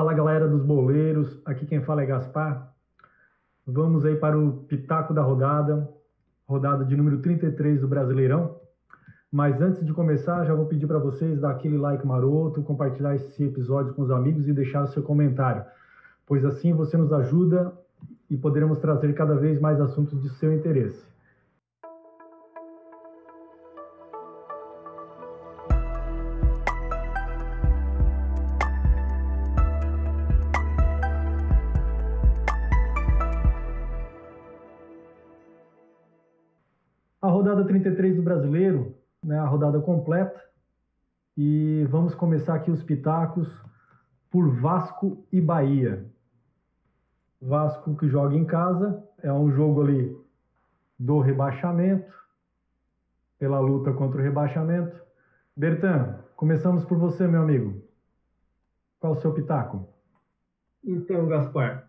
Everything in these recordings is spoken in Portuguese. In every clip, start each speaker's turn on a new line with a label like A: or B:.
A: Fala galera dos boleiros, aqui quem fala é Gaspar. Vamos aí para o pitaco da rodada, rodada de número 33 do Brasileirão. Mas antes de começar, já vou pedir para vocês dar aquele like maroto, compartilhar esse episódio com os amigos e deixar o seu comentário, pois assim você nos ajuda e poderemos trazer cada vez mais assuntos de seu interesse. Rodada 33 do Brasileiro, né, a rodada completa, e vamos começar aqui os pitacos por Vasco e Bahia. Vasco que joga em casa, é um jogo ali do rebaixamento, pela luta contra o rebaixamento. Bertan, começamos por você, meu amigo. Qual o seu pitaco?
B: Então, Gaspar,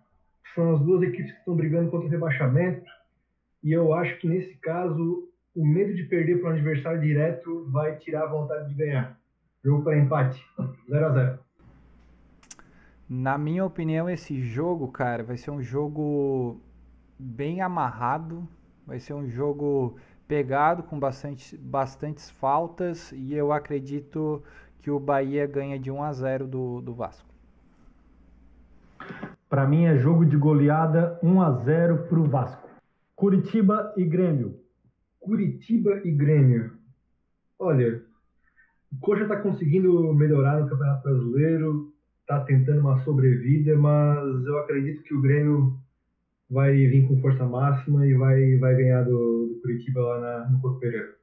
B: são as duas equipes que estão brigando contra o rebaixamento, e eu acho que nesse caso o medo de perder para um adversário direto vai tirar a vontade de ganhar. Jogo para empate, 0 a 0
C: na minha opinião, esse jogo, cara, vai ser um jogo bem amarrado, vai ser um jogo pegado com bastante, bastantes faltas e eu acredito que o Bahia ganha de 1 a 0 do, do Vasco.
A: Para mim é jogo de goleada 1 a 0 para o Vasco. Curitiba e Grêmio.
B: Curitiba e Grêmio. Olha, o Coxa está conseguindo melhorar no Campeonato Brasileiro, está tentando uma sobrevida, mas eu acredito que o Grêmio vai vir com força máxima e vai, vai ganhar do, do Curitiba lá na, no Couto Pereira.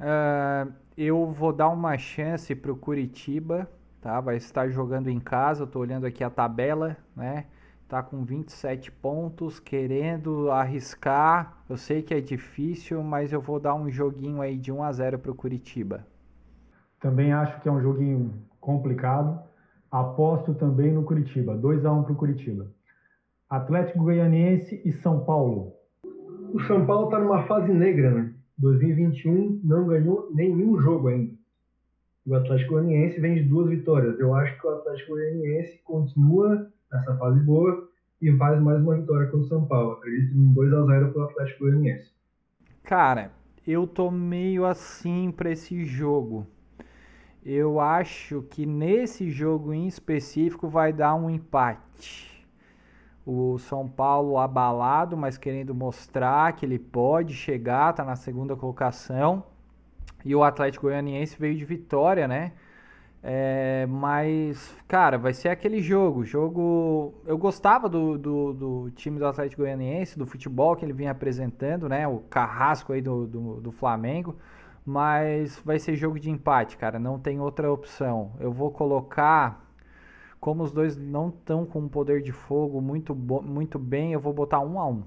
C: Uh, eu vou dar uma chance para o Curitiba, tá? Vai estar jogando em casa, eu olhando aqui a tabela, né? Tá com 27 pontos, querendo arriscar. Eu sei que é difícil, mas eu vou dar um joguinho aí de 1 a 0 para o Curitiba.
A: Também acho que é um joguinho complicado. Aposto também no Curitiba. 2 a 1 para o Curitiba. Atlético Goianiense e São Paulo.
B: O São Paulo está numa fase negra, né? 2021 não ganhou nenhum jogo ainda. O Atlético Goianiense vem de duas vitórias. Eu acho que o Atlético Goianiense continua nessa fase boa e faz mais uma vitória com o São Paulo. Acredito em 2 a 0 para o Atlético Goianiense.
C: Cara, eu tô meio assim para esse jogo. Eu acho que nesse jogo em específico vai dar um empate. O São Paulo abalado, mas querendo mostrar que ele pode chegar, tá na segunda colocação. E o Atlético Goianiense veio de vitória, né? É, mas, cara, vai ser aquele jogo. Jogo. Eu gostava do, do, do, time do Atlético Goianiense, do futebol que ele vinha apresentando, né? O carrasco aí do, do, do Flamengo mas vai ser jogo de empate, cara, não tem outra opção. Eu vou colocar, como os dois não estão com um poder de fogo muito, muito bem, eu vou botar um a um.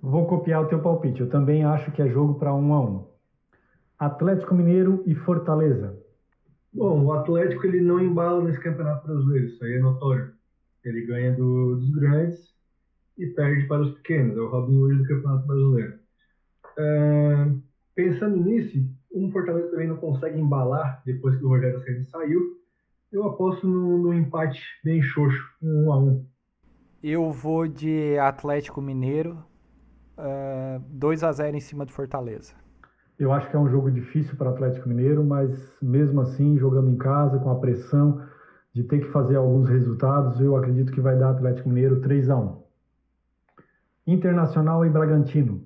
A: Vou copiar o teu palpite, eu também acho que é jogo para um a um. Atlético Mineiro e Fortaleza.
B: Bom, o Atlético ele não embala nesse campeonato brasileiro, isso aí é notório. Ele ganha do, dos grandes e perde para os pequenos, é o Robin Hood do campeonato brasileiro. É, pensando nisso, um Fortaleza também não consegue embalar depois que o Rogério Ceni saiu. Eu aposto no, empate bem xoxo, um 1 a 1
C: Eu vou de Atlético Mineiro, uh, eh, 2 a 0 em cima do Fortaleza.
A: Eu acho que é um jogo difícil para o Atlético Mineiro, mas mesmo assim, jogando em casa, com a pressão de ter que fazer alguns resultados, eu acredito que vai dar Atlético Mineiro 3 a 1 Internacional e Bragantino.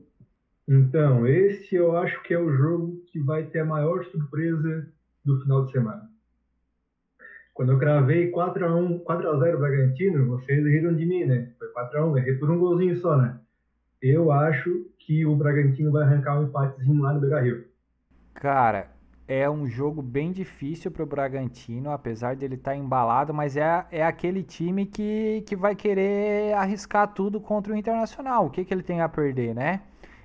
B: Então, esse eu acho que é o jogo que vai ter a maior surpresa do final de semana. Quando eu cravei 4x1, 4x0 Bragantino, vocês riram de mim, né? Foi 4x1, errei por um golzinho só, né? Eu acho que o Bragantino vai arrancar um empatezinho lá no Beira-Rio.
C: Cara, é um jogo bem difícil para o Bragantino, apesar dele estar tá embalado, mas é, é aquele time que, que vai querer arriscar tudo contra o Internacional. O que, que ele tem a perder, né?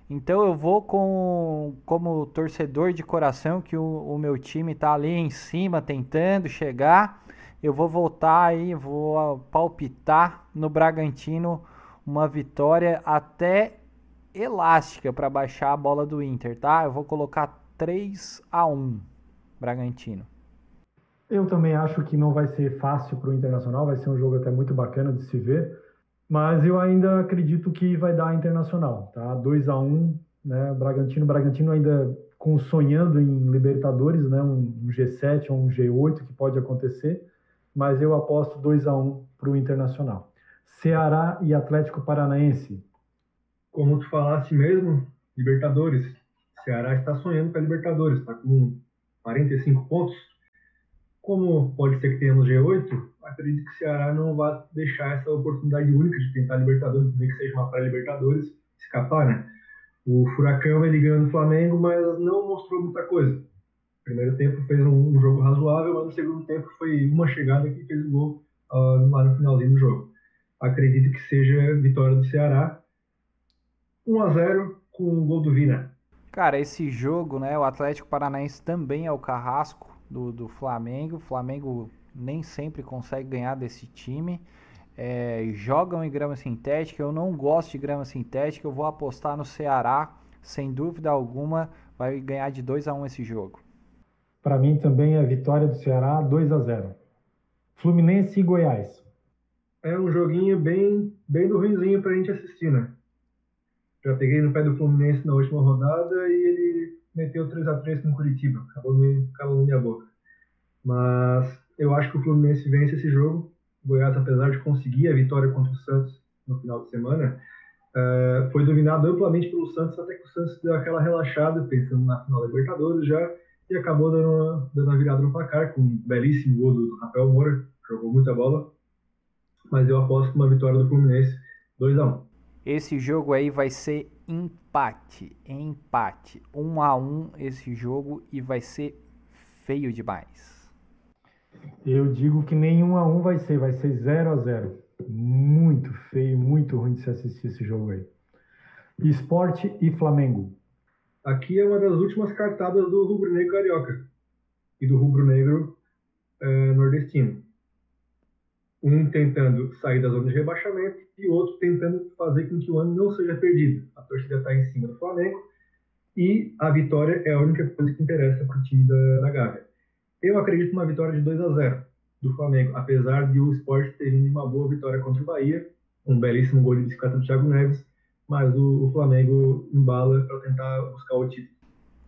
C: Então eu vou com como torcedor de coração que o, o meu time está ali em cima tentando chegar. Eu vou voltar aí, vou palpitar no Bragantino uma vitória até elástica para baixar a bola do Inter, tá? Eu vou colocar 3 a 1 Bragantino.
A: Eu também acho que não vai ser fácil para o Internacional, vai ser um jogo até muito bacana de se ver, mas eu ainda acredito que vai dar Internacional, tá? 2 a 1 um, né? Bragantino, Bragantino ainda com sonhando em Libertadores, né? Um, G7 ou um G8 que pode acontecer, mas eu aposto 2 a 1 para o Internacional. Ceará e Atlético Paranaense.
B: Como tu falaste mesmo, Libertadores. Ceará está sonhando com a Libertadores, está com 45 pontos como pode ser que tenhamos G8, acredito que o Ceará não vai deixar essa oportunidade única de tentar Libertadores, nem que seja uma pré-Libertadores, escapar, né? O Furacão ele ganhou no Flamengo, mas não mostrou muita coisa. Primeiro tempo fez um, um, jogo razoável, mas no segundo tempo foi uma chegada que fez o gol uh, lá no finalzinho do jogo. Acredito que seja vitória do Ceará. 1 a 0 com o gol do Vina.
C: Cara, esse jogo, né, o Atlético Paranaense também é o carrasco do, do Flamengo. O Flamengo nem sempre consegue ganhar desse time. É, jogam em grama sintética. Eu não gosto de grama sintética. Eu vou apostar no Ceará. Sem dúvida alguma, vai ganhar de 2 a 1 esse jogo.
A: Para mim também é vitória do Ceará, 2 a 0. Fluminense e Goiás.
B: É um joguinho bem, bem do ruimzinho para a gente assistir, né? Já peguei no pé do Fluminense na última rodada e ele meteu 3 a 3 com o Curitiba. Acabou me calando minha boca. Mas eu acho que o Fluminense vence esse jogo. O Goiás, apesar de conseguir a vitória contra o Santos no final de semana, uh, foi dominado amplamente pelo Santos, até que o Santos deu aquela relaxada, pensando na final da Libertadores já, e acabou dando dando uma virada no placar, com um belíssimo gol do Rafael Moura, jogou muita bola. Mas eu aposto uma vitória do Fluminense 2 a 1
C: esse jogo aí vai ser empate, empate, um a um esse jogo e vai ser feio demais.
A: Eu digo que nenhum a um vai ser, vai ser 0 a 0. Muito feio, muito ruim de se assistir esse jogo aí. Esporte e Flamengo.
B: Aqui é uma das últimas cartadas do rubro-negro carioca e do rubro-negro é, nordestino um tentando sair da zona de rebaixamento e outro tentando fazer com que o ano não seja perdido. A torcida está em cima do Flamengo e a vitória é a única coisa que interessa para o time da, da Gávea. Eu acredito numa vitória de 2 a 0 do Flamengo, apesar de o Sport ter vindo uma boa vitória contra o Bahia, um belíssimo gol de bicicleta do Thiago Neves, mas o, o Flamengo embala para tentar buscar o título.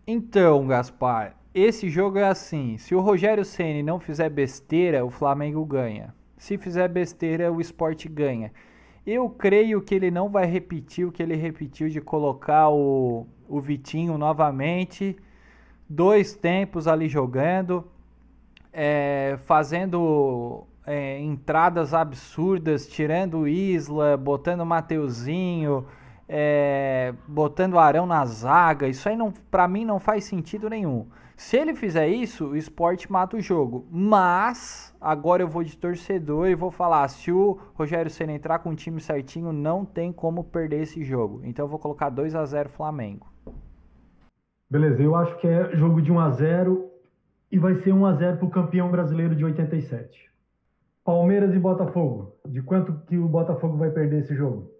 C: Então, Gaspar, esse jogo é assim: se o Rogério Ceni não fizer besteira, o Flamengo ganha. Se fizer besteira, o esporte ganha. Eu creio que ele não vai repetir o que ele repetiu de colocar o, o Vitinho novamente, dois tempos ali jogando, é, fazendo é, entradas absurdas, tirando Isla, botando Mateuzinho, é, botando Arão na zaga. Isso aí não, para mim não faz sentido nenhum. Se ele fizer isso, o esporte mata o jogo. Mas, agora eu vou de torcedor e vou falar: se o Rogério Senna entrar com o time certinho, não tem como perder esse jogo. Então eu vou colocar 2 a 0 Flamengo.
A: Beleza, eu acho que é jogo de 1 a 0 e vai ser 1 a 0 para o campeão brasileiro de 87. Palmeiras e Botafogo. De quanto que o Botafogo vai perder esse jogo?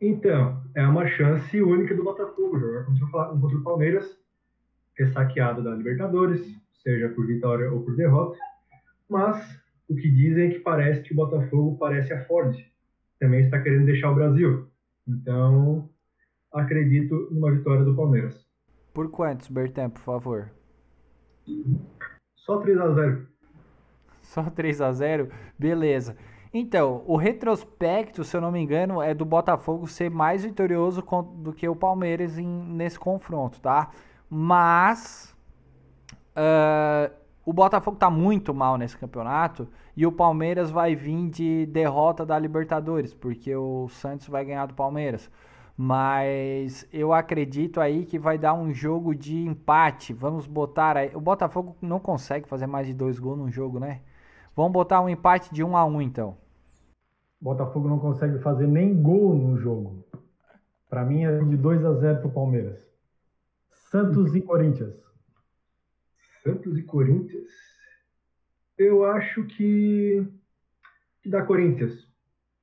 B: Então, é uma chance única do Botafogo jogar contra o Palmeiras ressaqueado da Libertadores, seja por vitória ou por derrota, mas o que dizem é que parece que o Botafogo parece a Ford, também está querendo deixar o Brasil. Então, acredito numa vitória do Palmeiras.
C: Por quantos, Bertan, por favor?
B: Só 3 a 0.
C: Só 3 a 0? Beleza. Então, o retrospecto, se eu não me engano, é do Botafogo ser mais vitorioso do que o Palmeiras em, nesse confronto, tá? Mas uh, o Botafogo está muito mal nesse campeonato e o Palmeiras vai vir de derrota da Libertadores, porque o Santos vai ganhar do Palmeiras. Mas eu acredito aí que vai dar um jogo de empate. Vamos botar aí. O Botafogo não consegue fazer mais de dois gols num jogo, né? Vamos botar um empate de 1 um a 1 um, então.
A: O Botafogo não consegue fazer nem gol no jogo. Para mim é de 2 a 0 para o Palmeiras. Santos e Corinthians.
B: Santos e Corinthians? Eu acho que, que dá Corinthians.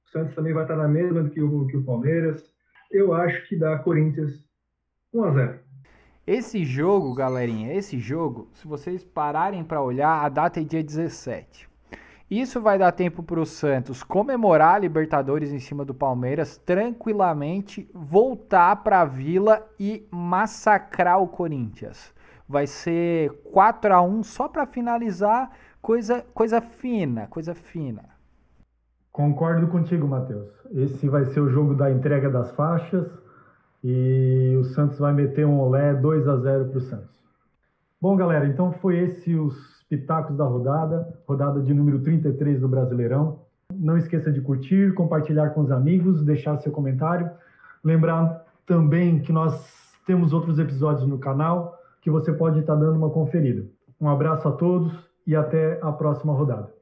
B: O Santos também vai estar na mesma que o, que o Palmeiras. Eu acho que dá Corinthians 1 a 0.
C: Esse jogo, galerinha, esse jogo, se vocês pararem para olhar, a data é dia 17. Isso vai dar tempo para o Santos comemorar a Libertadores em cima do Palmeiras, tranquilamente voltar para a Vila e massacrar o Corinthians. Vai ser 4 a 1 só para finalizar, coisa, coisa fina, coisa fina.
A: Concordo contigo, Matheus. Esse vai ser o jogo da entrega das faixas e o Santos vai meter um olé 2 a 0 para o Santos. Bom, galera, então foi esse os pitacos da rodada, rodada de número 33 do Brasileirão. Não esqueça de curtir, compartilhar com os amigos, deixar seu comentário. Lembrar também que nós temos outros episódios no canal que você pode estar dando uma conferida. Um abraço a todos e até a próxima rodada.